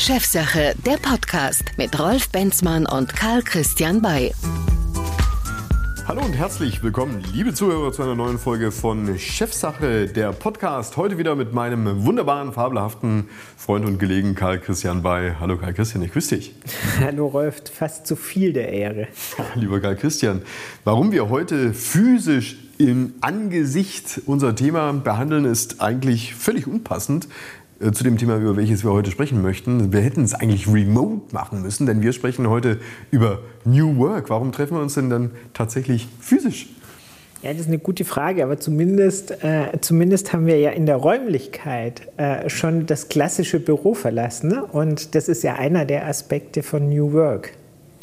Chefsache, der Podcast mit Rolf Benzmann und Karl Christian Bay. Hallo und herzlich willkommen, liebe Zuhörer, zu einer neuen Folge von Chefsache, der Podcast. Heute wieder mit meinem wunderbaren, fabelhaften Freund und Kollegen Karl Christian Bay. Hallo Karl Christian, ich grüße dich. Hallo Rolf, fast zu viel der Ehre. Lieber Karl Christian, warum wir heute physisch im Angesicht unser Thema behandeln, ist eigentlich völlig unpassend zu dem Thema, über welches wir heute sprechen möchten. Wir hätten es eigentlich remote machen müssen, denn wir sprechen heute über New Work. Warum treffen wir uns denn dann tatsächlich physisch? Ja, das ist eine gute Frage, aber zumindest, äh, zumindest haben wir ja in der Räumlichkeit äh, schon das klassische Büro verlassen. Ne? Und das ist ja einer der Aspekte von New Work.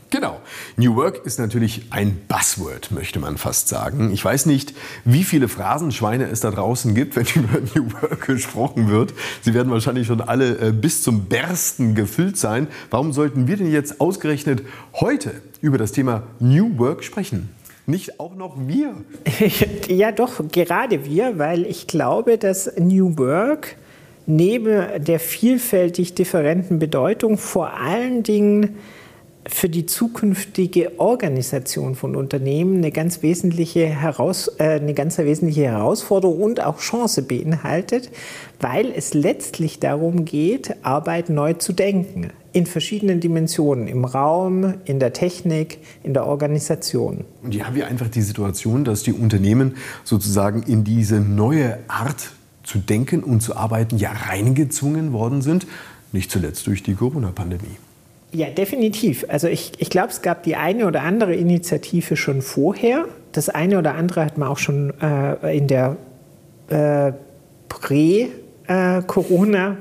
Genau. New Work ist natürlich ein Buzzword, möchte man fast sagen. Ich weiß nicht, wie viele Phrasenschweine es da draußen gibt, wenn über New Work gesprochen wird. Sie werden wahrscheinlich schon alle äh, bis zum Bersten gefüllt sein. Warum sollten wir denn jetzt ausgerechnet heute über das Thema New Work sprechen? Nicht auch noch wir? ja, doch, gerade wir, weil ich glaube, dass New Work neben der vielfältig differenten Bedeutung vor allen Dingen für die zukünftige Organisation von Unternehmen eine ganz wesentliche, Heraus, äh, eine ganz wesentliche Herausforderung und auch Chance beinhaltet, weil es letztlich darum geht, Arbeit neu zu denken. In verschiedenen Dimensionen, im Raum, in der Technik, in der Organisation. Und hier haben wir einfach die Situation, dass die Unternehmen sozusagen in diese neue Art zu denken und zu arbeiten ja reingezwungen worden sind, nicht zuletzt durch die Corona-Pandemie. Ja, definitiv. Also ich, ich glaube, es gab die eine oder andere Initiative schon vorher. Das eine oder andere hat man auch schon äh, in der äh, Prä-Corona-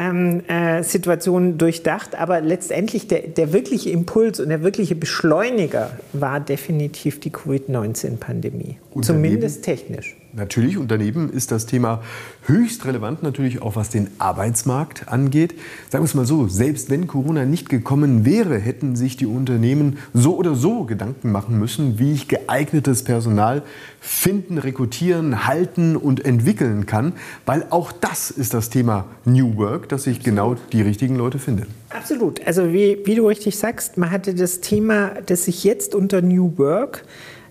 ähm, äh, Situation durchdacht, aber letztendlich der, der wirkliche Impuls und der wirkliche Beschleuniger war definitiv die Covid-19-Pandemie. Zumindest technisch. Natürlich, und daneben ist das Thema höchst relevant natürlich auch, was den Arbeitsmarkt angeht. Sagen wir es mal so, selbst wenn Corona nicht gekommen wäre, hätten sich die Unternehmen so oder so Gedanken machen müssen, wie ich geeignetes Personal finden, rekrutieren, halten und entwickeln kann, weil auch das ist das Thema New Work, dass ich genau die richtigen Leute finde. Absolut. Also wie, wie du richtig sagst, man hatte das Thema, das sich jetzt unter New Work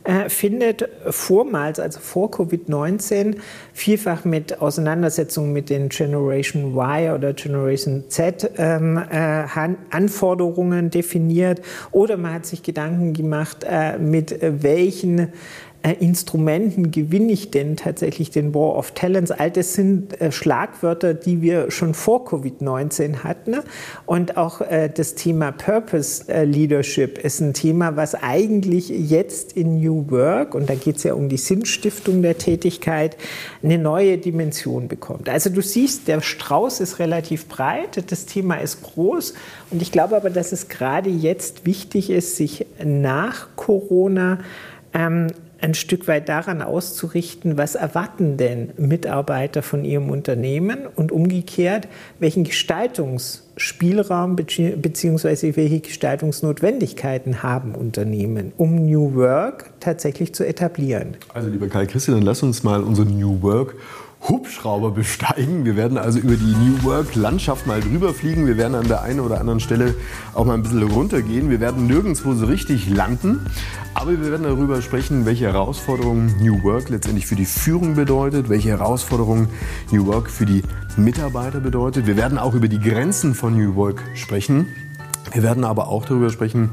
äh, findet vormals, also vor Covid-19, vielfach mit Auseinandersetzungen mit den Generation Y oder Generation Z ähm, äh, Anforderungen definiert. Oder man hat sich Gedanken gemacht, äh, mit welchen Instrumenten gewinne ich denn tatsächlich den War of Talents? All das sind äh, Schlagwörter, die wir schon vor Covid-19 hatten. Und auch äh, das Thema Purpose Leadership ist ein Thema, was eigentlich jetzt in New Work, und da geht es ja um die Sinnstiftung der Tätigkeit, eine neue Dimension bekommt. Also du siehst, der Strauß ist relativ breit, das Thema ist groß. Und ich glaube aber, dass es gerade jetzt wichtig ist, sich nach Corona ähm, ein Stück weit daran auszurichten, was erwarten denn Mitarbeiter von ihrem Unternehmen und umgekehrt, welchen Gestaltungsspielraum bzw. welche Gestaltungsnotwendigkeiten haben Unternehmen, um New Work tatsächlich zu etablieren. Also lieber Karl Christian, dann lass uns mal unsere New Work Hubschrauber besteigen. Wir werden also über die New Work-Landschaft mal drüber fliegen. Wir werden an der einen oder anderen Stelle auch mal ein bisschen runtergehen. Wir werden nirgendwo so richtig landen. Aber wir werden darüber sprechen, welche Herausforderungen New Work letztendlich für die Führung bedeutet, welche Herausforderungen New Work für die Mitarbeiter bedeutet. Wir werden auch über die Grenzen von New Work sprechen. Wir werden aber auch darüber sprechen,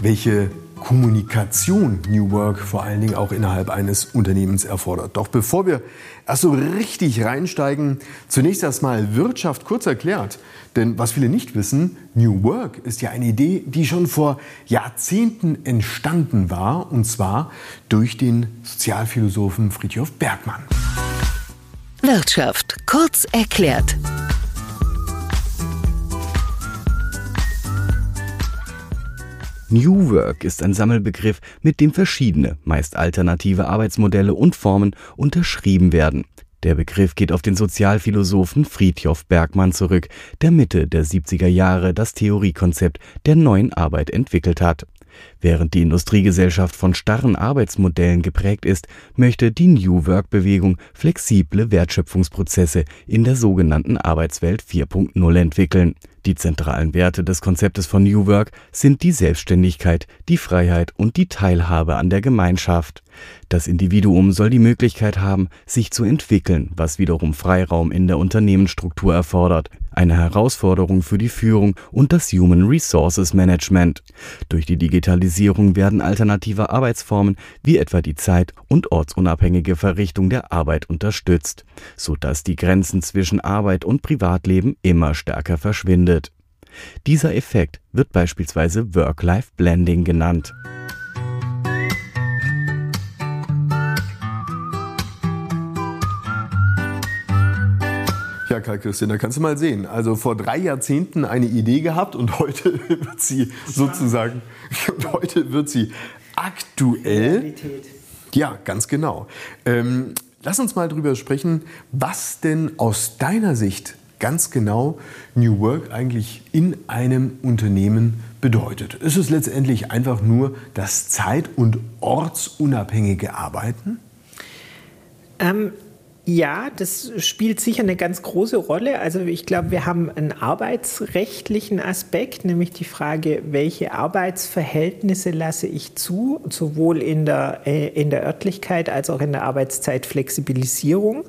welche Kommunikation New Work vor allen Dingen auch innerhalb eines Unternehmens erfordert. Doch bevor wir erst so richtig reinsteigen, zunächst erstmal Wirtschaft kurz erklärt. Denn was viele nicht wissen, New Work ist ja eine Idee, die schon vor Jahrzehnten entstanden war, und zwar durch den Sozialphilosophen Friedhof Bergmann. Wirtschaft kurz erklärt. New Work ist ein Sammelbegriff, mit dem verschiedene, meist alternative Arbeitsmodelle und Formen unterschrieben werden. Der Begriff geht auf den Sozialphilosophen Friedhof Bergmann zurück, der Mitte der 70er Jahre das Theoriekonzept der neuen Arbeit entwickelt hat. Während die Industriegesellschaft von starren Arbeitsmodellen geprägt ist, möchte die New Work-Bewegung flexible Wertschöpfungsprozesse in der sogenannten Arbeitswelt 4.0 entwickeln. Die zentralen Werte des Konzeptes von New Work sind die Selbstständigkeit, die Freiheit und die Teilhabe an der Gemeinschaft. Das Individuum soll die Möglichkeit haben, sich zu entwickeln, was wiederum Freiraum in der Unternehmensstruktur erfordert, eine Herausforderung für die Führung und das Human Resources Management. Durch die Digitalisierung werden alternative Arbeitsformen wie etwa die zeit- und ortsunabhängige Verrichtung der Arbeit unterstützt, sodass die Grenzen zwischen Arbeit und Privatleben immer stärker verschwindet. Dieser Effekt wird beispielsweise Work-Life-Blending genannt. Ja, Karl Christian, da kannst du mal sehen. Also vor drei Jahrzehnten eine Idee gehabt und heute wird sie sozusagen, und heute wird sie aktuell. Realität. Ja, ganz genau. Ähm, lass uns mal drüber sprechen, was denn aus deiner Sicht ganz genau New Work eigentlich in einem Unternehmen bedeutet. Ist es letztendlich einfach nur das zeit- und ortsunabhängige Arbeiten? Ähm, ja, das spielt sicher eine ganz große Rolle. Also ich glaube, wir haben einen arbeitsrechtlichen Aspekt, nämlich die Frage, welche Arbeitsverhältnisse lasse ich zu, sowohl in der, äh, in der Örtlichkeit als auch in der Arbeitszeitflexibilisierung.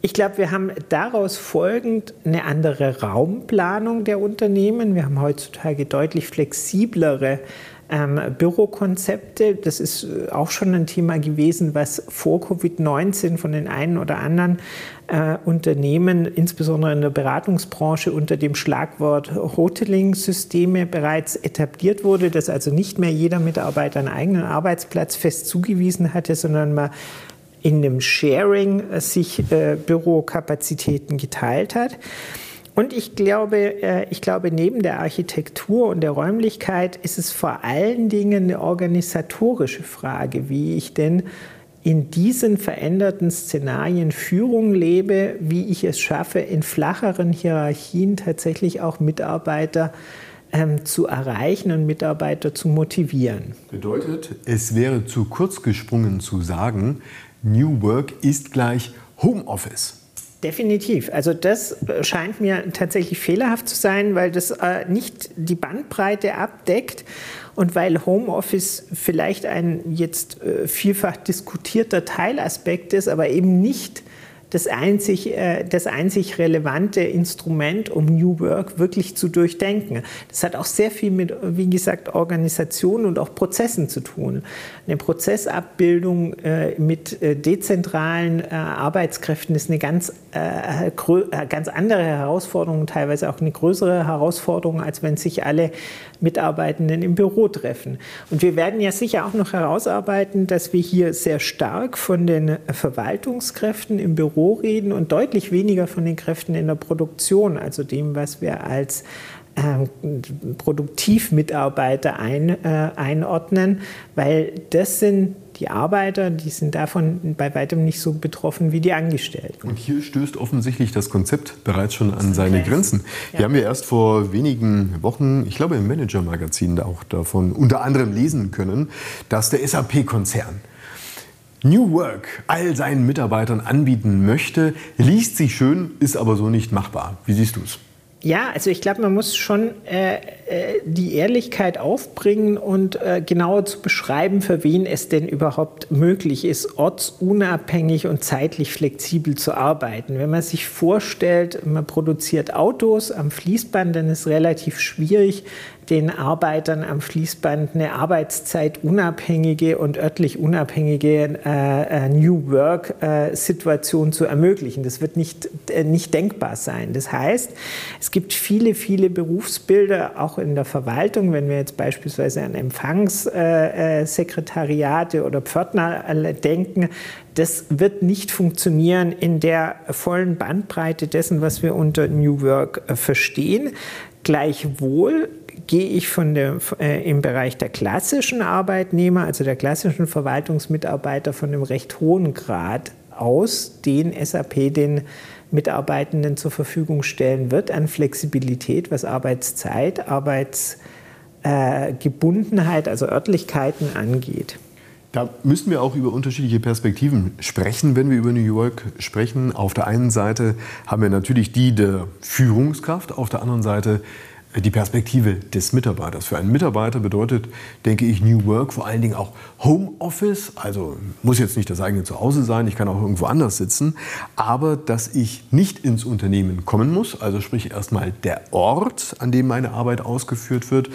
Ich glaube, wir haben daraus folgend eine andere Raumplanung der Unternehmen. Wir haben heutzutage deutlich flexiblere ähm, Bürokonzepte. Das ist äh, auch schon ein Thema gewesen, was vor Covid-19 von den einen oder anderen äh, Unternehmen, insbesondere in der Beratungsbranche, unter dem Schlagwort Hoteling-Systeme bereits etabliert wurde, dass also nicht mehr jeder Mitarbeiter einen eigenen Arbeitsplatz fest zugewiesen hatte, sondern man in einem Sharing äh, sich äh, Bürokapazitäten geteilt hat. Und ich glaube, äh, ich glaube, neben der Architektur und der Räumlichkeit ist es vor allen Dingen eine organisatorische Frage, wie ich denn in diesen veränderten Szenarien Führung lebe, wie ich es schaffe, in flacheren Hierarchien tatsächlich auch Mitarbeiter ähm, zu erreichen und Mitarbeiter zu motivieren. Bedeutet, es wäre zu kurz gesprungen zu sagen, New Work ist gleich Homeoffice. Definitiv. Also das scheint mir tatsächlich fehlerhaft zu sein, weil das äh, nicht die Bandbreite abdeckt und weil Homeoffice vielleicht ein jetzt äh, vielfach diskutierter Teilaspekt ist, aber eben nicht das einzig, äh, das einzig relevante Instrument, um New Work wirklich zu durchdenken. Das hat auch sehr viel mit, wie gesagt, Organisation und auch Prozessen zu tun. Eine Prozessabbildung äh, mit äh, dezentralen Arbeitskräften ist eine ganz, ganz andere Herausforderung, teilweise auch eine größere Herausforderung, als wenn sich alle Mitarbeitenden im Büro treffen. Und wir werden ja sicher auch noch herausarbeiten, dass wir hier sehr stark von den Verwaltungskräften im Büro reden und deutlich weniger von den Kräften in der Produktion, also dem, was wir als äh, Produktivmitarbeiter ein, äh, einordnen, weil das sind die Arbeiter, die sind davon bei weitem nicht so betroffen wie die Angestellten. Und hier stößt offensichtlich das Konzept bereits schon an seine Grenzen. Ja. Wir haben ja erst vor wenigen Wochen, ich glaube im Manager-Magazin auch davon unter anderem lesen können, dass der SAP-Konzern New Work all seinen Mitarbeitern anbieten möchte. Liest sich schön, ist aber so nicht machbar. Wie siehst du es? Ja, also ich glaube, man muss schon äh, äh, die Ehrlichkeit aufbringen und äh, genauer zu beschreiben, für wen es denn überhaupt möglich ist, ortsunabhängig und zeitlich flexibel zu arbeiten. Wenn man sich vorstellt, man produziert Autos am Fließband, dann ist es relativ schwierig, den Arbeitern am Fließband eine arbeitszeitunabhängige und örtlich unabhängige äh, äh, New Work-Situation äh, zu ermöglichen. Das wird nicht, äh, nicht denkbar sein. Das heißt, es gibt viele, viele Berufsbilder, auch in der Verwaltung, wenn wir jetzt beispielsweise an Empfangssekretariate äh, oder Pförtner denken, das wird nicht funktionieren in der vollen Bandbreite dessen, was wir unter New Work verstehen. Gleichwohl gehe ich von der, äh, im Bereich der klassischen Arbeitnehmer, also der klassischen Verwaltungsmitarbeiter, von einem recht hohen Grad aus, den SAP den Mitarbeitenden zur Verfügung stellen wird an Flexibilität, was Arbeitszeit, Arbeits äh, also Örtlichkeiten angeht. Da müssen wir auch über unterschiedliche Perspektiven sprechen, wenn wir über New York sprechen. Auf der einen Seite haben wir natürlich die der Führungskraft, auf der anderen Seite die Perspektive des Mitarbeiters. Für einen Mitarbeiter bedeutet, denke ich, New Work vor allen Dingen auch Homeoffice. Also muss jetzt nicht das eigene Zuhause sein, ich kann auch irgendwo anders sitzen. Aber dass ich nicht ins Unternehmen kommen muss, also sprich erstmal der Ort, an dem meine Arbeit ausgeführt wird.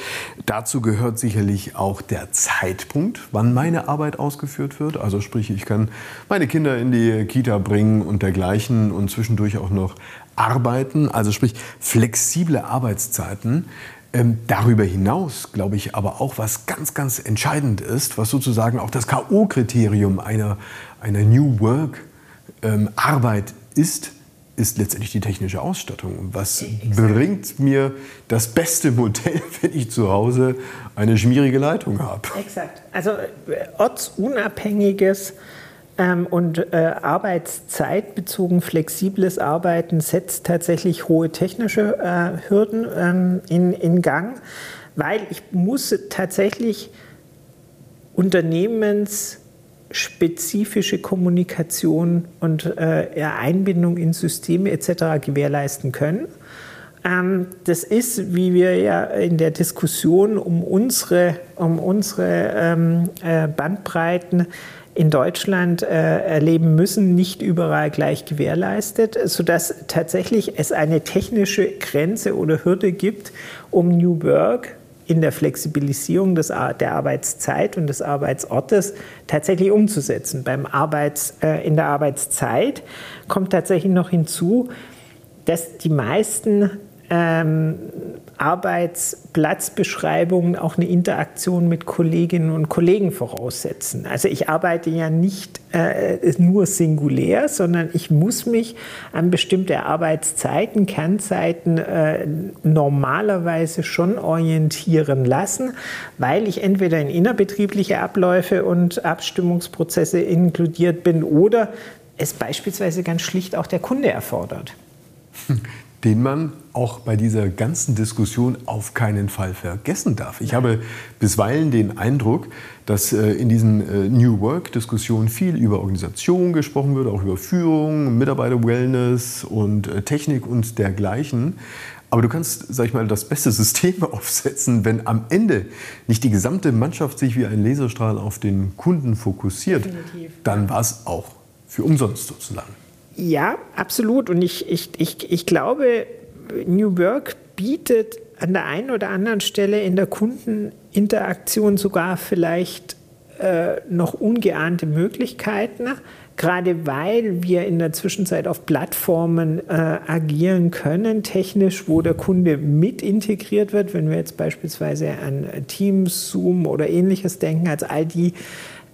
Dazu gehört sicherlich auch der Zeitpunkt, wann meine Arbeit ausgeführt wird. Also sprich, ich kann meine Kinder in die Kita bringen und dergleichen und zwischendurch auch noch arbeiten, also sprich flexible Arbeitszeiten. Ähm, darüber hinaus glaube ich aber auch, was ganz, ganz entscheidend ist, was sozusagen auch das K.O.-Kriterium einer, einer New Work ähm, Arbeit ist, ist letztendlich die technische Ausstattung. Was Exakt. bringt mir das beste Modell, wenn ich zu Hause eine schmierige Leitung habe? Exakt. Also äh, ortsunabhängiges und äh, arbeitszeitbezogen flexibles Arbeiten setzt tatsächlich hohe technische äh, Hürden ähm, in, in Gang, weil ich muss tatsächlich unternehmensspezifische Kommunikation und äh, Einbindung in Systeme etc. gewährleisten können. Ähm, das ist, wie wir ja in der Diskussion um unsere, um unsere ähm, äh, Bandbreiten in Deutschland äh, erleben müssen, nicht überall gleich gewährleistet, sodass tatsächlich es eine technische Grenze oder Hürde gibt, um New Work in der Flexibilisierung des, der Arbeitszeit und des Arbeitsortes tatsächlich umzusetzen. Beim Arbeits, äh, in der Arbeitszeit kommt tatsächlich noch hinzu, dass die meisten ähm, Arbeitsplatzbeschreibungen auch eine Interaktion mit Kolleginnen und Kollegen voraussetzen. Also ich arbeite ja nicht äh, nur singulär, sondern ich muss mich an bestimmte Arbeitszeiten, Kernzeiten äh, normalerweise schon orientieren lassen, weil ich entweder in innerbetriebliche Abläufe und Abstimmungsprozesse inkludiert bin oder es beispielsweise ganz schlicht auch der Kunde erfordert. den man auch bei dieser ganzen Diskussion auf keinen Fall vergessen darf. Ich habe bisweilen den Eindruck, dass äh, in diesen äh, New Work-Diskussionen viel über Organisation gesprochen wird, auch über Führung, Mitarbeiter-Wellness und äh, Technik und dergleichen. Aber du kannst, sag ich mal, das beste System aufsetzen, wenn am Ende nicht die gesamte Mannschaft sich wie ein Laserstrahl auf den Kunden fokussiert, Definitiv. dann war es auch für umsonst sozusagen. Ja, absolut. Und ich, ich, ich, ich glaube, New Work bietet an der einen oder anderen Stelle in der Kundeninteraktion sogar vielleicht äh, noch ungeahnte Möglichkeiten, gerade weil wir in der Zwischenzeit auf Plattformen äh, agieren können, technisch, wo der Kunde mit integriert wird. Wenn wir jetzt beispielsweise an Teams, Zoom oder ähnliches denken, als all die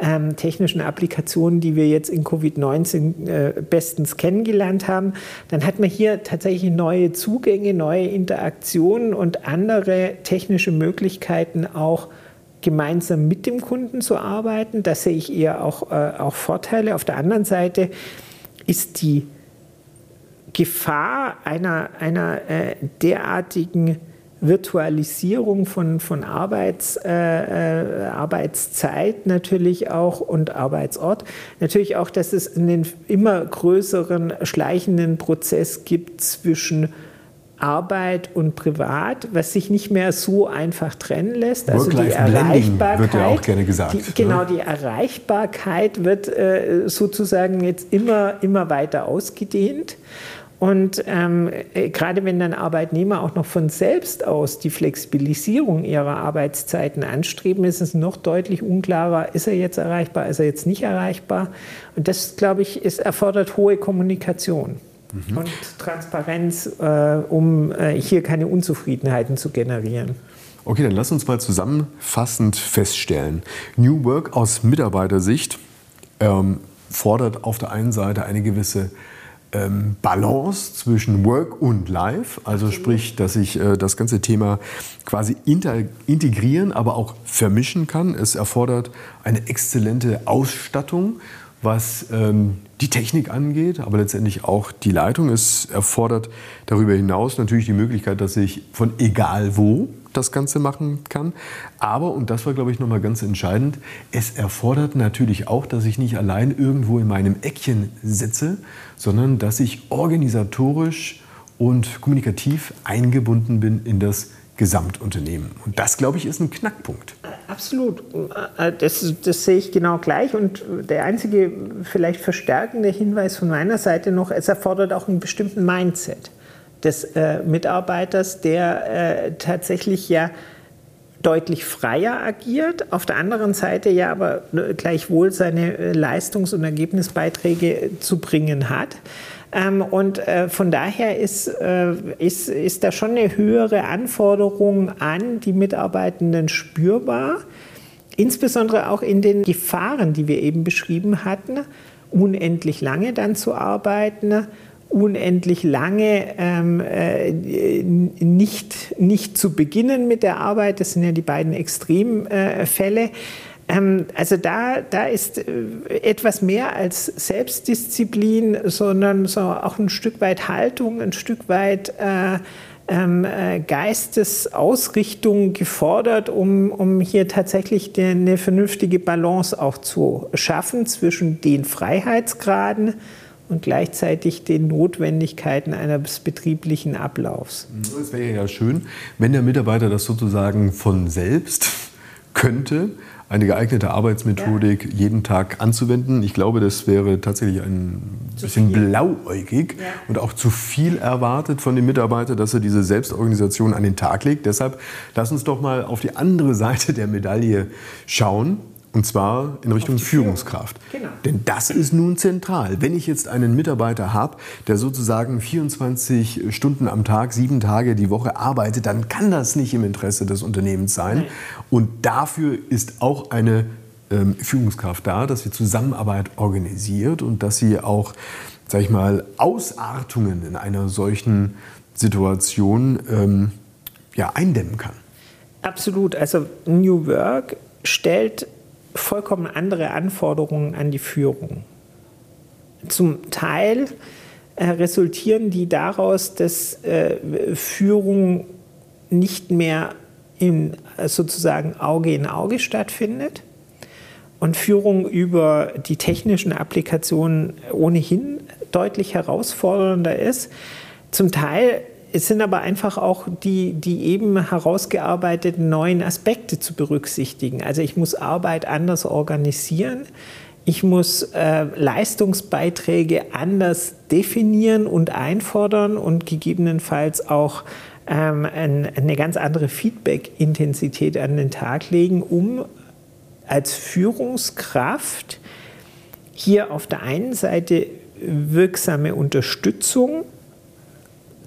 ähm, technischen Applikationen, die wir jetzt in Covid-19 äh, bestens kennengelernt haben, dann hat man hier tatsächlich neue Zugänge, neue Interaktionen und andere technische Möglichkeiten auch gemeinsam mit dem Kunden zu arbeiten. Da sehe ich eher auch, äh, auch Vorteile. Auf der anderen Seite ist die Gefahr einer, einer äh, derartigen Virtualisierung von, von Arbeits, äh, äh, Arbeitszeit natürlich auch und Arbeitsort. Natürlich auch, dass es einen immer größeren schleichenden Prozess gibt zwischen Arbeit und Privat, was sich nicht mehr so einfach trennen lässt. Also die Erreichbarkeit wird ja auch gerne gesagt. Die, ne? genau, die Erreichbarkeit wird äh, sozusagen jetzt immer, immer weiter ausgedehnt. Und ähm, äh, gerade wenn dann Arbeitnehmer auch noch von selbst aus die Flexibilisierung ihrer Arbeitszeiten anstreben, ist es noch deutlich unklarer, ist er jetzt erreichbar, ist er jetzt nicht erreichbar. Und das, glaube ich, ist, erfordert hohe Kommunikation. Mhm. Und Transparenz, äh, um äh, hier keine Unzufriedenheiten zu generieren. Okay, dann lass uns mal zusammenfassend feststellen. New Work aus Mitarbeitersicht ähm, fordert auf der einen Seite eine gewisse ähm, Balance zwischen Work und Life, also sprich, dass ich äh, das ganze Thema quasi integrieren, aber auch vermischen kann. Es erfordert eine exzellente Ausstattung, was ähm, die Technik angeht, aber letztendlich auch die Leitung. Es erfordert darüber hinaus natürlich die Möglichkeit, dass ich von egal wo das Ganze machen kann. Aber, und das war, glaube ich, nochmal ganz entscheidend, es erfordert natürlich auch, dass ich nicht allein irgendwo in meinem Eckchen sitze, sondern dass ich organisatorisch und kommunikativ eingebunden bin in das Gesamtunternehmen. Und das, glaube ich, ist ein Knackpunkt. Absolut. Das, das, sehe ich genau gleich. Und der einzige vielleicht verstärkende Hinweis von meiner Seite noch, es erfordert auch einen bestimmten Mindset des äh, Mitarbeiters, der äh, tatsächlich ja deutlich freier agiert, auf der anderen Seite ja aber gleichwohl seine äh, Leistungs- und Ergebnisbeiträge zu bringen hat. Ähm, und äh, von daher ist, äh, ist, ist da schon eine höhere Anforderung an die Mitarbeitenden spürbar, insbesondere auch in den Gefahren, die wir eben beschrieben hatten, unendlich lange dann zu arbeiten unendlich lange ähm, äh, nicht, nicht zu beginnen mit der Arbeit. Das sind ja die beiden Extremfälle. Ähm, also da, da ist äh, etwas mehr als Selbstdisziplin, sondern so auch ein Stück weit Haltung, ein Stück weit äh, ähm, äh, Geistesausrichtung gefordert, um, um hier tatsächlich eine vernünftige Balance auch zu schaffen zwischen den Freiheitsgraden, und gleichzeitig den Notwendigkeiten eines betrieblichen Ablaufs. Es wäre ja schön, wenn der Mitarbeiter das sozusagen von selbst könnte, eine geeignete Arbeitsmethodik ja. jeden Tag anzuwenden. Ich glaube, das wäre tatsächlich ein zu bisschen viel. blauäugig ja. und auch zu viel erwartet von dem Mitarbeiter, dass er diese Selbstorganisation an den Tag legt. Deshalb lass uns doch mal auf die andere Seite der Medaille schauen. Und zwar in Richtung Führungskraft. Genau. Denn das ist nun zentral. Wenn ich jetzt einen Mitarbeiter habe, der sozusagen 24 Stunden am Tag, sieben Tage die Woche arbeitet, dann kann das nicht im Interesse des Unternehmens sein. Nein. Und dafür ist auch eine ähm, Führungskraft da, dass sie Zusammenarbeit organisiert und dass sie auch, sag ich mal, Ausartungen in einer solchen Situation ähm, ja, eindämmen kann. Absolut. Also New Work stellt vollkommen andere Anforderungen an die Führung. Zum Teil äh, resultieren die daraus, dass äh, Führung nicht mehr in, sozusagen Auge in Auge stattfindet und Führung über die technischen Applikationen ohnehin deutlich herausfordernder ist. Zum Teil es sind aber einfach auch die, die eben herausgearbeiteten neuen Aspekte zu berücksichtigen. Also ich muss Arbeit anders organisieren. Ich muss äh, Leistungsbeiträge anders definieren und einfordern und gegebenenfalls auch ähm, ein, eine ganz andere Feedback-Intensität an den Tag legen, um als Führungskraft hier auf der einen Seite wirksame Unterstützung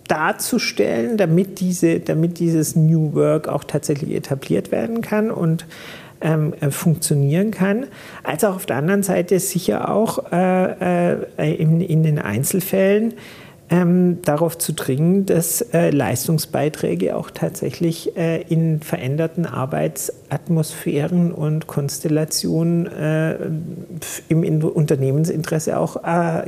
darzustellen, damit, diese, damit dieses New Work auch tatsächlich etabliert werden kann und ähm, äh, funktionieren kann, als auch auf der anderen Seite sicher auch äh, äh, in, in, den Einzelfällen ähm, darauf zu dringen, dass äh, Leistungsbeiträge auch tatsächlich äh, in veränderten Arbeitsatmosphären und Konstellationen äh, im Unternehmensinteresse auch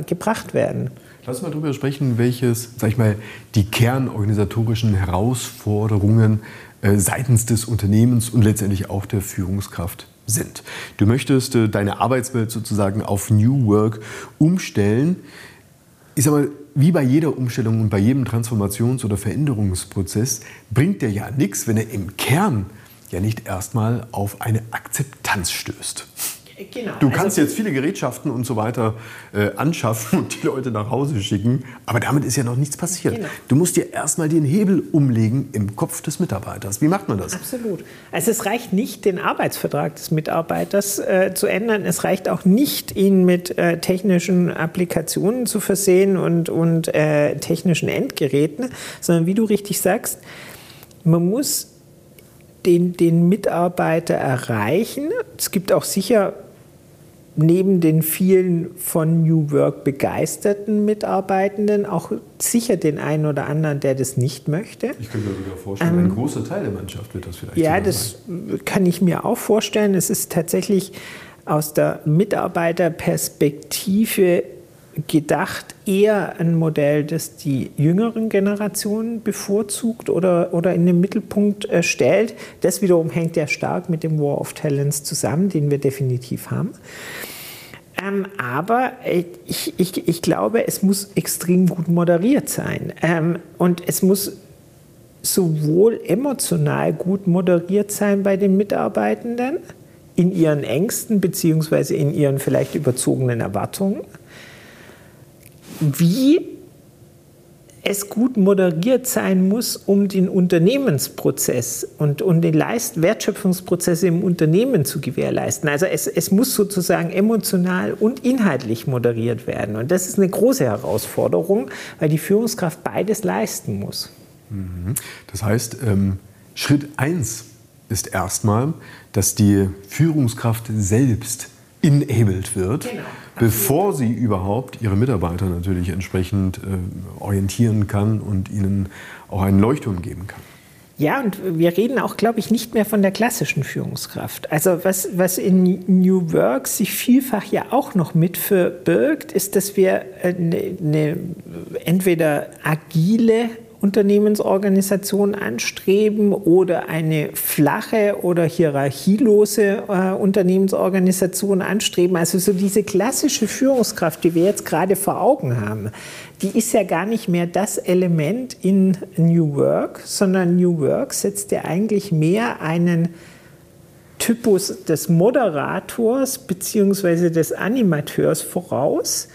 gebracht werden. Lass mal darüber sprechen, welches, sag ich mal, die kernorganisatorischen Herausforderungen äh, seitens des Unternehmens und letztendlich auch der Führungskraft sind. Du möchtest äh, deine Arbeitswelt sozusagen auf New Work umstellen. Ich sag mal, wie bei jeder Umstellung und bei jedem Transformations- oder Veränderungsprozess bringt der ja nichts, wenn er im Kern ja nicht erstmal auf eine Akzeptanz stößt. Genau. Du kannst also, jetzt viele Gerätschaften und so weiter äh, anschaffen und die Leute nach Hause schicken, aber damit ist ja noch nichts passiert. Genau. Du musst dir erstmal den Hebel umlegen im Kopf des Mitarbeiters. Wie macht man das? Absolut. Also es reicht nicht, den Arbeitsvertrag des Mitarbeiters äh, zu ändern. Es reicht auch nicht, ihn mit äh, technischen Applikationen zu versehen und, und äh, technischen Endgeräten, sondern wie du richtig sagst, man muss den, den Mitarbeiter erreichen. Es gibt auch sicher neben den vielen von New Work begeisterten Mitarbeitenden auch sicher den einen oder anderen, der das nicht möchte. Ich könnte mir sogar vorstellen, ähm, ein großer Teil der Mannschaft wird das vielleicht Ja, das sein. kann ich mir auch vorstellen. Es ist tatsächlich aus der Mitarbeiterperspektive gedacht eher ein Modell, das die jüngeren Generationen bevorzugt oder, oder in den Mittelpunkt äh, stellt. Das wiederum hängt ja stark mit dem War of Talents zusammen, den wir definitiv haben. Ähm, aber äh, ich, ich, ich glaube, es muss extrem gut moderiert sein. Ähm, und es muss sowohl emotional gut moderiert sein bei den Mitarbeitenden, in ihren Ängsten beziehungsweise in ihren vielleicht überzogenen Erwartungen, wie es gut moderiert sein muss, um den Unternehmensprozess und, und den Leist Wertschöpfungsprozesse im Unternehmen zu gewährleisten. Also es, es muss sozusagen emotional und inhaltlich moderiert werden. Und das ist eine große Herausforderung, weil die Führungskraft beides leisten muss. Mhm. Das heißt, ähm, Schritt 1 ist erstmal, dass die Führungskraft selbst enabled wird, genau. bevor sie überhaupt ihre Mitarbeiter natürlich entsprechend äh, orientieren kann und ihnen auch einen Leuchtturm geben kann. Ja, und wir reden auch, glaube ich, nicht mehr von der klassischen Führungskraft. Also was, was in New Work sich vielfach ja auch noch mit verbirgt, ist, dass wir eine, eine entweder agile Unternehmensorganisation anstreben oder eine flache oder hierarchielose äh, Unternehmensorganisation anstreben. Also so diese klassische Führungskraft, die wir jetzt gerade vor Augen haben, die ist ja gar nicht mehr das Element in New Work, sondern New Work setzt ja eigentlich mehr einen Typus des Moderators bzw. des Animateurs voraus,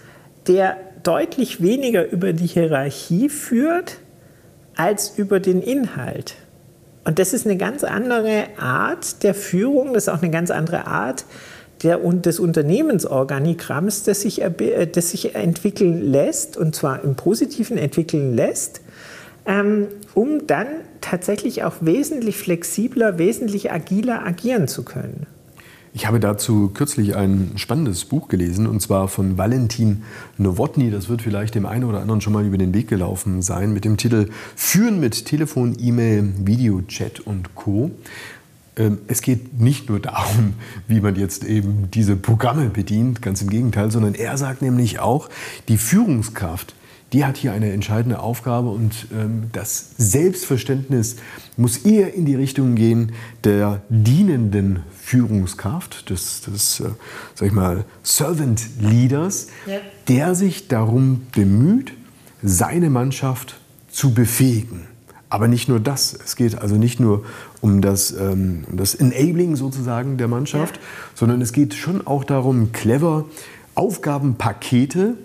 der deutlich weniger über die Hierarchie führt, als über den Inhalt. Und das ist eine ganz andere Art der Führung, das ist auch eine ganz andere Art der, des Unternehmensorganigramms, das sich, äh, das sich entwickeln lässt, und zwar im Positiven entwickeln lässt, ähm, um dann tatsächlich auch wesentlich flexibler, wesentlich agiler agieren zu können. Ich habe dazu kürzlich ein spannendes Buch gelesen, und zwar von Valentin Nowotny. Das wird vielleicht dem einen oder anderen schon mal über den Weg gelaufen sein, mit dem Titel Führen mit Telefon, E-Mail, Videochat und Co. Ähm, es geht nicht nur darum, wie man jetzt eben diese Programme bedient, ganz im Gegenteil, sondern er sagt nämlich auch, die Führungskraft die hat hier eine entscheidende Aufgabe und ähm, das Selbstverständnis muss eher in die Richtung gehen der dienenden Führungskraft, des, des äh, sag ich mal, Servant Leaders, ja. der sich darum bemüht, seine Mannschaft zu befähigen. Aber nicht nur das. Es geht also nicht nur um das, ähm, um das Enabling sozusagen der Mannschaft, ja. sondern es geht schon auch darum, clever Aufgabenpakete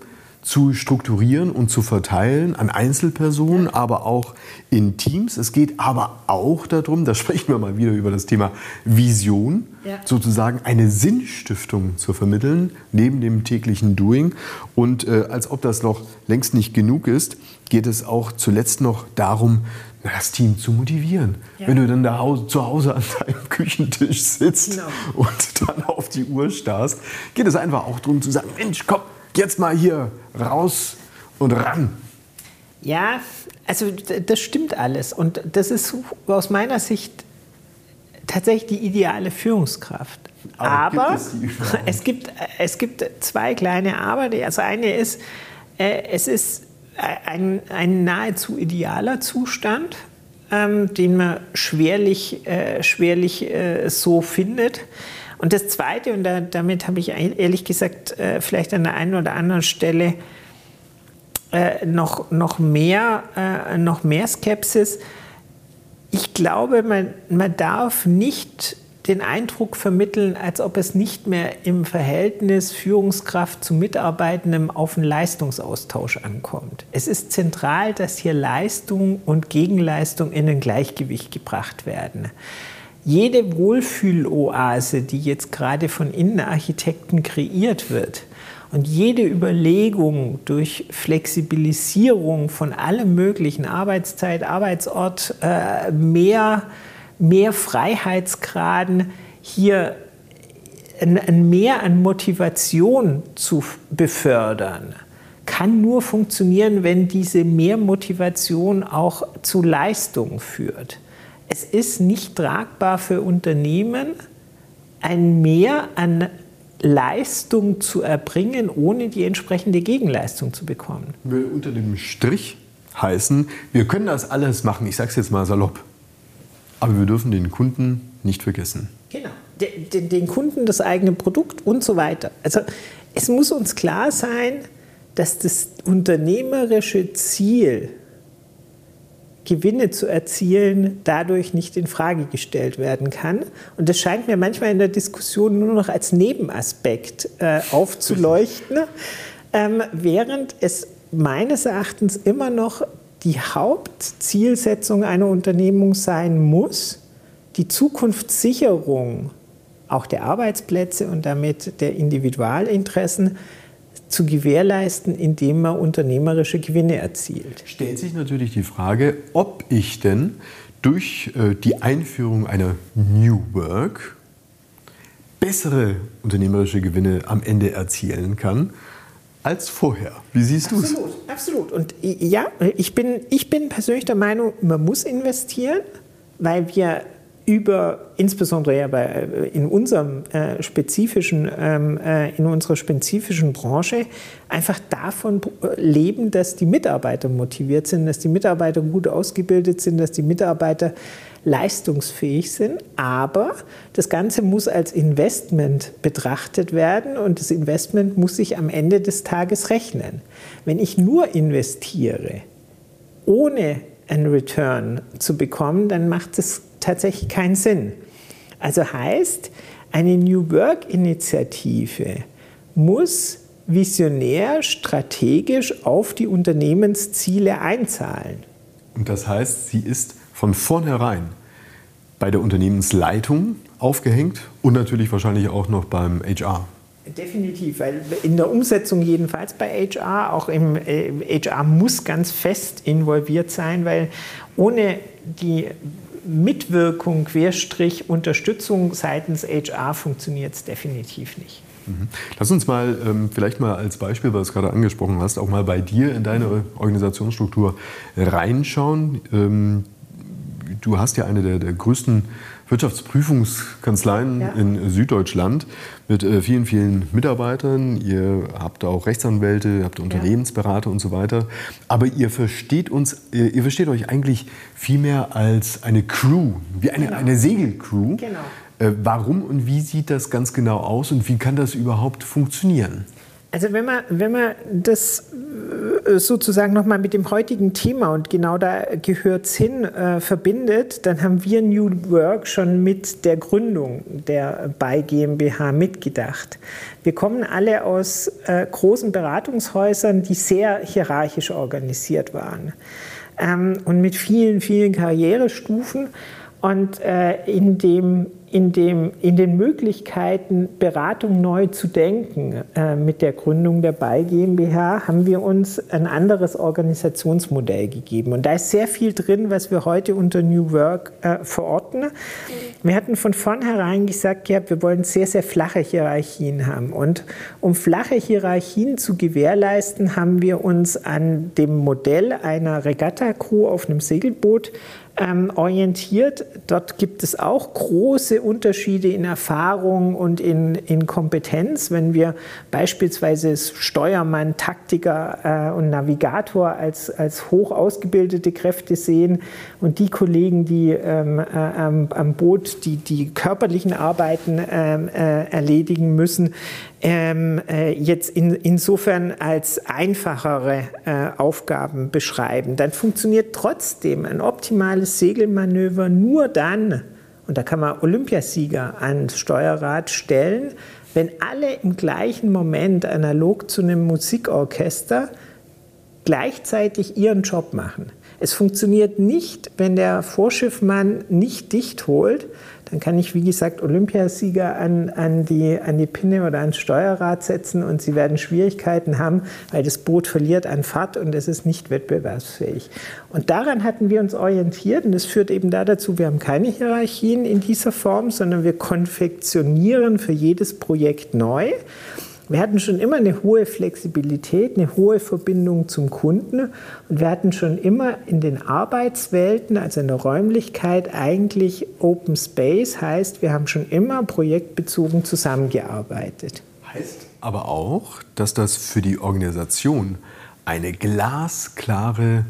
zu strukturieren und zu verteilen an Einzelpersonen, aber auch in Teams. Es geht aber auch darum, da sprechen wir mal wieder über das Thema Vision, ja. sozusagen eine Sinnstiftung zu vermitteln, neben dem täglichen Doing. Und äh, als ob das noch längst nicht genug ist, geht es auch zuletzt noch darum, das Team zu motivieren. Ja. Wenn du dann da zu Hause an deinem Küchentisch sitzt genau. und dann auf die Uhr starrst, geht es einfach auch darum zu sagen, Mensch, komm, jetzt mal hier raus und ran. Ja, also das stimmt alles. Und das ist aus meiner Sicht tatsächlich die ideale Führungskraft. Aber, Aber gibt es, es, gibt, es gibt zwei kleine Aber. Also eine ist, äh, es ist ein, ein nahezu idealer Zustand, ähm, den man schwerlich, äh, schwerlich äh, so findet. Und das Zweite, und da, damit habe ich ehrlich gesagt äh, vielleicht an der einen oder anderen Stelle äh, noch, noch, mehr, äh, noch mehr Skepsis. Ich glaube, man, man darf nicht den Eindruck vermitteln, als ob es nicht mehr im Verhältnis Führungskraft zu Mitarbeitendem auf einen Leistungsaustausch ankommt. Es ist zentral, dass hier Leistung und Gegenleistung in ein Gleichgewicht gebracht werden jede Wohlfühloase, die jetzt gerade von Innenarchitekten kreiert wird, und jede Überlegung durch Flexibilisierung von allem möglichen, Arbeitszeit, Arbeitsort, äh, mehr, mehr Freiheitsgraden, hier ein Mehr an Motivation zu befördern, kann nur funktionieren, wenn diese Mehrmotivation auch zu Leistung führt es ist nicht tragbar für Unternehmen, ein Mehr an Leistung zu erbringen, ohne die entsprechende Gegenleistung zu bekommen. Will unter dem Strich heißen, wir können das alles machen, ich sage es jetzt mal salopp, aber wir dürfen den Kunden nicht vergessen. Genau, den, den Kunden das eigene Produkt und so weiter. Also es muss uns klar sein, dass das unternehmerische Ziel Gewinne zu erzielen, dadurch nicht in Frage gestellt werden kann. Und das scheint mir manchmal in der Diskussion nur noch als Nebenaspekt äh, aufzuleuchten, ähm, während es meines Erachtens immer noch die Hauptzielsetzung einer Unternehmung sein muss, die Zukunftssicherung auch der Arbeitsplätze und damit der Individualinteressen zu gewährleisten, indem man unternehmerische Gewinne erzielt. Stellt sich natürlich die Frage, ob ich denn durch äh, die Einführung einer New Work bessere unternehmerische Gewinne am Ende erzielen kann als vorher. Wie siehst du es? Absolut, absolut. Und ja, ich bin, ich bin persönlich der Meinung, man muss investieren, weil wir über, insbesondere ja bei, äh, in, unserem, äh, spezifischen, ähm, äh, in unserer spezifischen Branche, einfach davon äh, leben, dass die Mitarbeiter motiviert sind, dass die Mitarbeiter gut ausgebildet sind, dass die Mitarbeiter leistungsfähig sind. Aber das Ganze muss als Investment betrachtet werden und das Investment muss sich am Ende des Tages rechnen. Wenn ich nur investiere, ohne einen Return zu bekommen, dann macht es tatsächlich keinen Sinn. Also heißt, eine New Work-Initiative muss visionär, strategisch auf die Unternehmensziele einzahlen. Und das heißt, sie ist von vornherein bei der Unternehmensleitung aufgehängt und natürlich wahrscheinlich auch noch beim HR. Definitiv, weil in der Umsetzung jedenfalls bei HR, auch im HR muss ganz fest involviert sein, weil ohne die Mitwirkung, Querstrich, Unterstützung seitens HR funktioniert es definitiv nicht. Mhm. Lass uns mal ähm, vielleicht mal als Beispiel, weil du es gerade angesprochen hast, auch mal bei dir in deine Organisationsstruktur reinschauen. Ähm, du hast ja eine der, der größten Wirtschaftsprüfungskanzleien ja. in Süddeutschland mit äh, vielen, vielen Mitarbeitern. Ihr habt auch Rechtsanwälte, ihr habt Unternehmensberater ja. und so weiter. Aber ihr versteht uns, ihr, ihr, versteht euch eigentlich viel mehr als eine Crew, wie eine, genau. eine Segelcrew. Genau. Äh, warum und wie sieht das ganz genau aus und wie kann das überhaupt funktionieren? Also wenn man, wenn man das äh, sozusagen nochmal mit dem heutigen Thema und genau da gehört es hin, äh, verbindet, dann haben wir New Work schon mit der Gründung der BY GmbH mitgedacht. Wir kommen alle aus äh, großen Beratungshäusern, die sehr hierarchisch organisiert waren ähm, und mit vielen, vielen Karrierestufen. Und äh, in dem in, dem, in den Möglichkeiten, Beratung neu zu denken, äh, mit der Gründung der BY GmbH, haben wir uns ein anderes Organisationsmodell gegeben. Und da ist sehr viel drin, was wir heute unter New Work äh, verorten. Wir hatten von vornherein gesagt, ja, wir wollen sehr, sehr flache Hierarchien haben. Und um flache Hierarchien zu gewährleisten, haben wir uns an dem Modell einer Regatta-Crew auf einem Segelboot ähm, orientiert. Dort gibt es auch große Unterschiede in Erfahrung und in, in Kompetenz. Wenn wir beispielsweise Steuermann, Taktiker äh, und Navigator als, als hoch ausgebildete Kräfte sehen und die Kollegen, die ähm, äh, am, am, Boot die, die körperlichen Arbeiten ähm, äh, erledigen müssen, ähm, äh, jetzt in, insofern als einfachere äh, Aufgaben beschreiben, dann funktioniert trotzdem ein optimales Segelmanöver nur dann, und da kann man Olympiasieger ans Steuerrad stellen, wenn alle im gleichen Moment analog zu einem Musikorchester gleichzeitig ihren Job machen. Es funktioniert nicht, wenn der Vorschiffmann nicht dicht holt, dann kann ich, wie gesagt, Olympiasieger an, an, die, an die Pinne oder ans Steuerrad setzen und sie werden Schwierigkeiten haben, weil das Boot verliert an Fahrt und es ist nicht wettbewerbsfähig. Und daran hatten wir uns orientiert und das führt eben da dazu, wir haben keine Hierarchien in dieser Form, sondern wir konfektionieren für jedes Projekt neu. Wir hatten schon immer eine hohe Flexibilität, eine hohe Verbindung zum Kunden und wir hatten schon immer in den Arbeitswelten, also in der Räumlichkeit, eigentlich Open Space, heißt, wir haben schon immer projektbezogen zusammengearbeitet. Heißt aber auch, dass das für die Organisation eine glasklare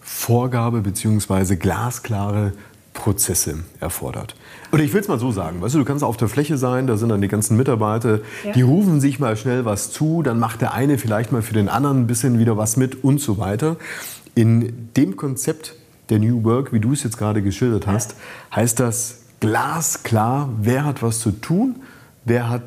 Vorgabe bzw. glasklare Prozesse erfordert. Oder ich will es mal so sagen, weißt du, du kannst auf der Fläche sein, da sind dann die ganzen Mitarbeiter, ja. die rufen sich mal schnell was zu, dann macht der eine vielleicht mal für den anderen ein bisschen wieder was mit und so weiter. In dem Konzept der New Work, wie du es jetzt gerade geschildert hast, heißt das glasklar, wer hat was zu tun, wer hat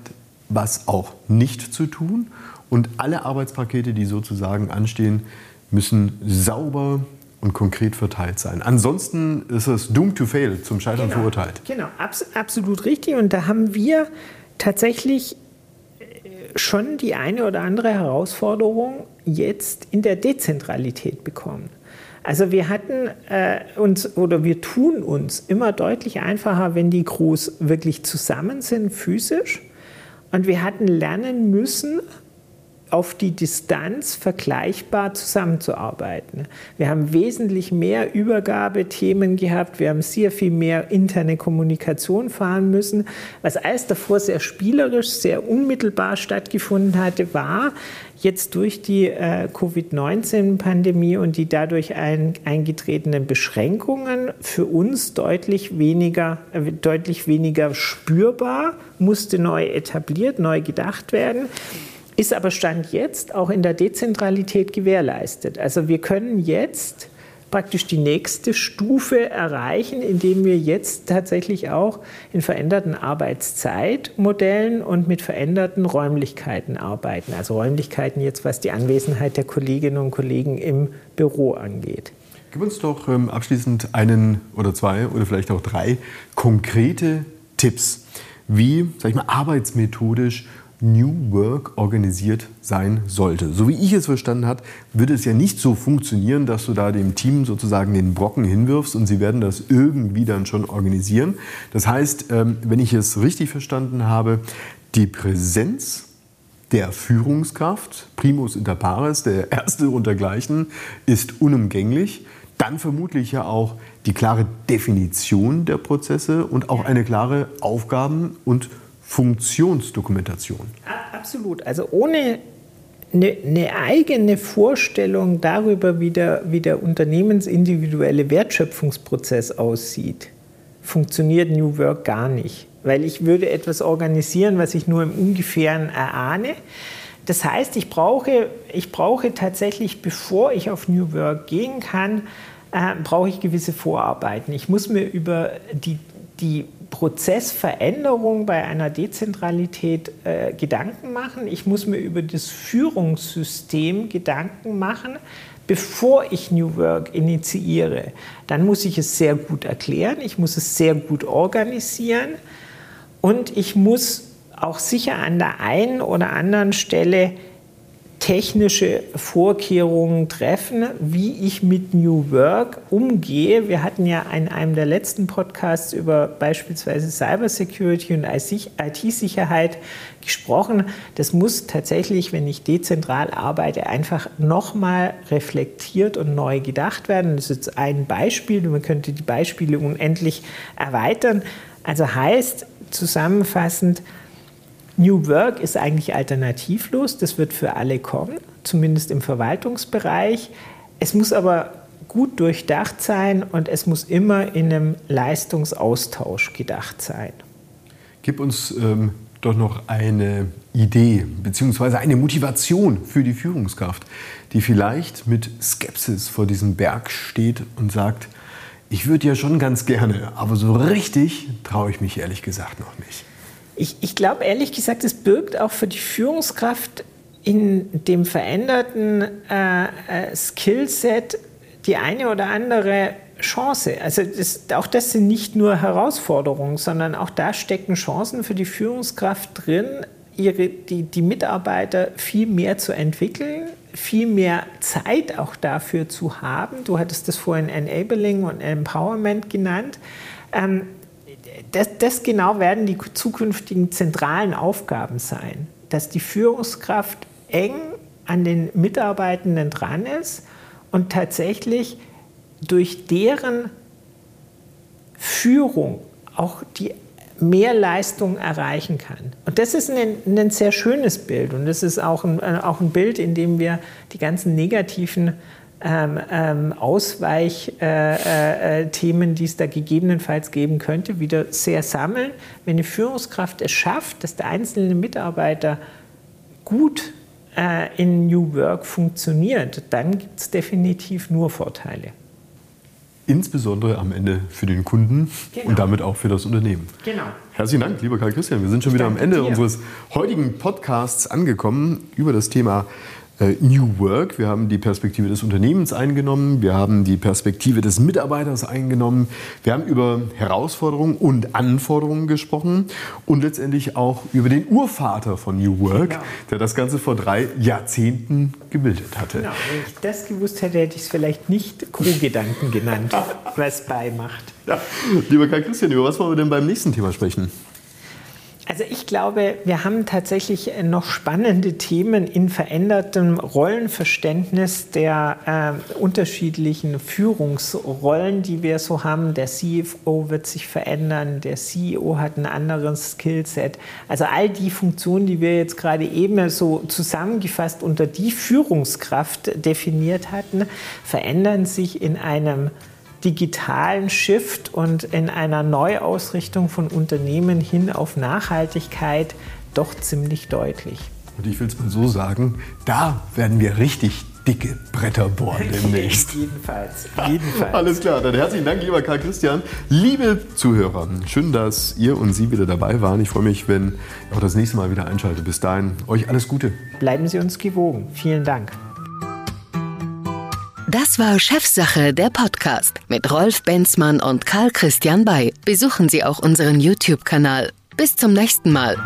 was auch nicht zu tun und alle Arbeitspakete, die sozusagen anstehen, müssen sauber und konkret verteilt sein. Ansonsten ist es doomed to fail, zum Scheitern genau, verurteilt. Genau, abs absolut richtig. Und da haben wir tatsächlich äh, schon die eine oder andere Herausforderung jetzt in der Dezentralität bekommen. Also wir hatten äh, uns oder wir tun uns immer deutlich einfacher, wenn die Crews wirklich zusammen sind, physisch. Und wir hatten lernen müssen, auf die Distanz vergleichbar zusammenzuarbeiten. Wir haben wesentlich mehr Übergabethemen gehabt, wir haben sehr viel mehr interne Kommunikation fahren müssen. Was alles davor sehr spielerisch, sehr unmittelbar stattgefunden hatte, war jetzt durch die äh, Covid-19-Pandemie und die dadurch ein, eingetretenen Beschränkungen für uns deutlich weniger, äh, deutlich weniger spürbar, musste neu etabliert, neu gedacht werden ist aber Stand jetzt auch in der Dezentralität gewährleistet. Also wir können jetzt praktisch die nächste Stufe erreichen, indem wir jetzt tatsächlich auch in veränderten Arbeitszeitmodellen und mit veränderten Räumlichkeiten arbeiten. Also Räumlichkeiten jetzt, was die Anwesenheit der Kolleginnen und Kollegen im Büro angeht. Gib uns doch ähm, abschließend einen oder zwei oder vielleicht auch drei konkrete Tipps, wie, sag ich mal, arbeitsmethodisch New Work organisiert sein sollte. So wie ich es verstanden habe, würde es ja nicht so funktionieren, dass du da dem Team sozusagen den Brocken hinwirfst und sie werden das irgendwie dann schon organisieren. Das heißt, ähm, wenn ich es richtig verstanden habe, die Präsenz der Führungskraft, primus inter pares, der Erste untergleichen, ist unumgänglich. Dann vermutlich ja auch die klare Definition der Prozesse und auch eine klare Aufgaben- und Funktionsdokumentation. Absolut. Also ohne eine, eine, eigene Vorstellung darüber, wie der, wie der unternehmensindividuelle Wertschöpfungsprozess aussieht, funktioniert New Work gar nicht. Weil ich würde etwas organisieren, was ich nur im Ungefähren erahne. Das heißt, ich brauche, ich brauche tatsächlich, bevor ich auf New Work gehen kann, äh, brauche ich gewisse Vorarbeiten. Ich muss mir über die, die Prozessveränderung bei einer Dezentralität äh, Gedanken machen. Ich muss mir über das Führungssystem Gedanken machen, bevor ich New Work initiiere. Dann muss ich es sehr gut erklären, ich muss es sehr gut organisieren und ich muss auch sicher an der einen oder anderen Stelle technische Vorkehrungen treffen, wie ich mit New Work umgehe. Wir hatten ja in einem der letzten Podcasts über beispielsweise Cybersecurity und IT-Sicherheit gesprochen. Das muss tatsächlich, wenn ich dezentral arbeite, einfach nochmal reflektiert und neu gedacht werden. Das ist jetzt ein Beispiel. Man könnte die Beispiele unendlich erweitern. Also heißt zusammenfassend, New Work ist eigentlich alternativlos, das wird für alle kommen, zumindest im Verwaltungsbereich. Es muss aber gut durchdacht sein und es muss immer in einem Leistungsaustausch gedacht sein. Gib uns ähm, doch noch eine Idee bzw. eine Motivation für die Führungskraft, die vielleicht mit Skepsis vor diesem Berg steht und sagt, ich würde ja schon ganz gerne, aber so richtig traue ich mich ehrlich gesagt noch nicht. Ich, ich glaube ehrlich gesagt, es birgt auch für die Führungskraft in dem veränderten äh, äh, Skillset die eine oder andere Chance. Also das, auch das sind nicht nur Herausforderungen, sondern auch da stecken Chancen für die Führungskraft drin, ihre, die, die Mitarbeiter viel mehr zu entwickeln, viel mehr Zeit auch dafür zu haben. Du hattest das vorhin Enabling und Empowerment genannt. Ähm, das, das genau werden die zukünftigen zentralen Aufgaben sein, dass die Führungskraft eng an den Mitarbeitenden dran ist und tatsächlich durch deren Führung auch die mehr Leistung erreichen kann. Und das ist ein, ein sehr schönes Bild und das ist auch ein, auch ein Bild, in dem wir die ganzen negativen ähm, ähm, Ausweichthemen, äh, äh, die es da gegebenenfalls geben könnte, wieder sehr sammeln. Wenn eine Führungskraft es schafft, dass der einzelne Mitarbeiter gut äh, in New Work funktioniert, dann gibt es definitiv nur Vorteile. Insbesondere am Ende für den Kunden genau. und damit auch für das Unternehmen. Genau. Herzlichen Dank, lieber Karl Christian. Wir sind schon wieder am Ende dir. unseres heutigen Podcasts angekommen über das Thema äh, New Work. Wir haben die Perspektive des Unternehmens eingenommen, wir haben die Perspektive des Mitarbeiters eingenommen, wir haben über Herausforderungen und Anforderungen gesprochen und letztendlich auch über den Urvater von New Work, genau. der das Ganze vor drei Jahrzehnten gebildet hatte. Genau. Wenn ich das gewusst hätte, hätte ich es vielleicht nicht Crew-Gedanken genannt, was beimacht. Ja. Lieber Karl Christian, über was wollen wir denn beim nächsten Thema sprechen? Also ich glaube, wir haben tatsächlich noch spannende Themen in verändertem Rollenverständnis der äh, unterschiedlichen Führungsrollen, die wir so haben. Der CFO wird sich verändern, der CEO hat ein anderes Skillset. Also all die Funktionen, die wir jetzt gerade eben so zusammengefasst unter die Führungskraft definiert hatten, verändern sich in einem digitalen Shift und in einer Neuausrichtung von Unternehmen hin auf Nachhaltigkeit doch ziemlich deutlich. Und ich will es mal so sagen, da werden wir richtig dicke Bretter bohren demnächst. jedenfalls, jedenfalls. Alles klar, dann herzlichen Dank, lieber Karl Christian. Liebe Zuhörer, schön, dass ihr und Sie wieder dabei waren. Ich freue mich, wenn ihr auch das nächste Mal wieder einschaltet. Bis dahin, euch alles Gute. Bleiben Sie uns gewogen. Vielen Dank. Das war Chefsache, der Podcast mit Rolf Benzmann und Karl Christian Bay. Besuchen Sie auch unseren YouTube-Kanal. Bis zum nächsten Mal.